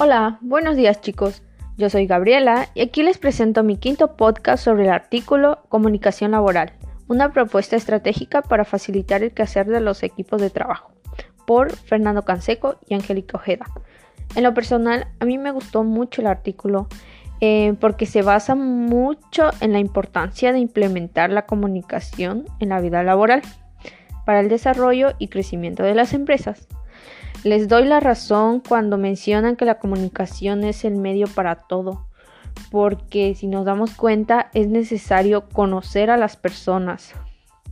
Hola, buenos días chicos. Yo soy Gabriela y aquí les presento mi quinto podcast sobre el artículo Comunicación Laboral, una propuesta estratégica para facilitar el quehacer de los equipos de trabajo, por Fernando Canseco y Angélica Ojeda. En lo personal, a mí me gustó mucho el artículo eh, porque se basa mucho en la importancia de implementar la comunicación en la vida laboral para el desarrollo y crecimiento de las empresas. Les doy la razón cuando mencionan que la comunicación es el medio para todo, porque si nos damos cuenta es necesario conocer a las personas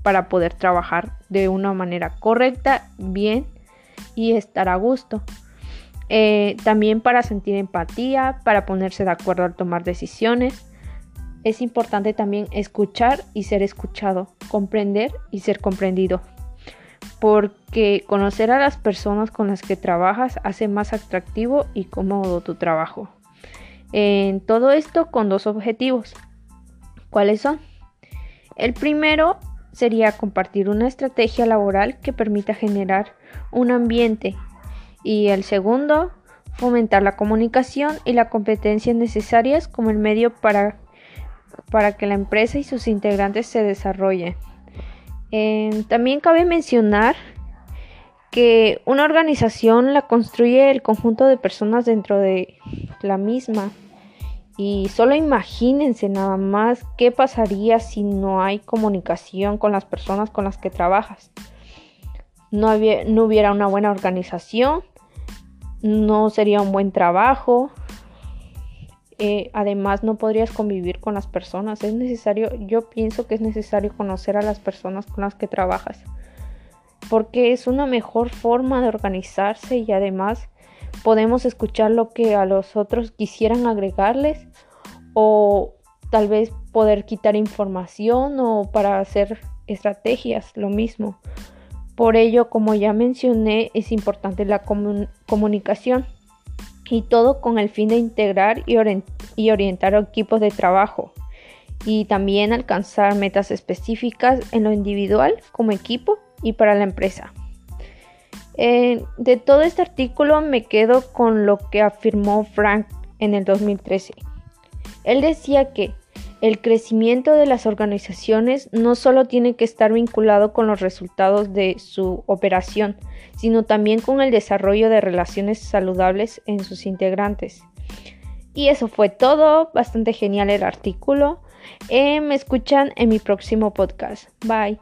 para poder trabajar de una manera correcta, bien y estar a gusto. Eh, también para sentir empatía, para ponerse de acuerdo al tomar decisiones. Es importante también escuchar y ser escuchado, comprender y ser comprendido porque conocer a las personas con las que trabajas hace más atractivo y cómodo tu trabajo. En todo esto con dos objetivos. ¿Cuáles son? El primero sería compartir una estrategia laboral que permita generar un ambiente y el segundo, fomentar la comunicación y la competencia necesarias como el medio para, para que la empresa y sus integrantes se desarrollen. Eh, también cabe mencionar que una organización la construye el conjunto de personas dentro de la misma. Y solo imagínense nada más qué pasaría si no hay comunicación con las personas con las que trabajas. No hubiera una buena organización, no sería un buen trabajo, eh, además no podrías convivir con las personas. Es necesario, yo pienso que es necesario conocer a las personas con las que trabajas. Porque es una mejor forma de organizarse y además podemos escuchar lo que a los otros quisieran agregarles o tal vez poder quitar información o para hacer estrategias, lo mismo. Por ello, como ya mencioné, es importante la comunicación y todo con el fin de integrar y, orientar equipos de trabajo y también alcanzar metas específicas en lo individual como equipo y para la empresa. De todo este artículo me quedo con lo que afirmó Frank en el 2013. Él decía que el crecimiento de las organizaciones no solo tiene que estar vinculado con los resultados de su operación, sino también con el desarrollo de relaciones saludables en sus integrantes. Y eso fue todo, bastante genial el artículo. Eh, me escuchan en mi próximo podcast. Bye.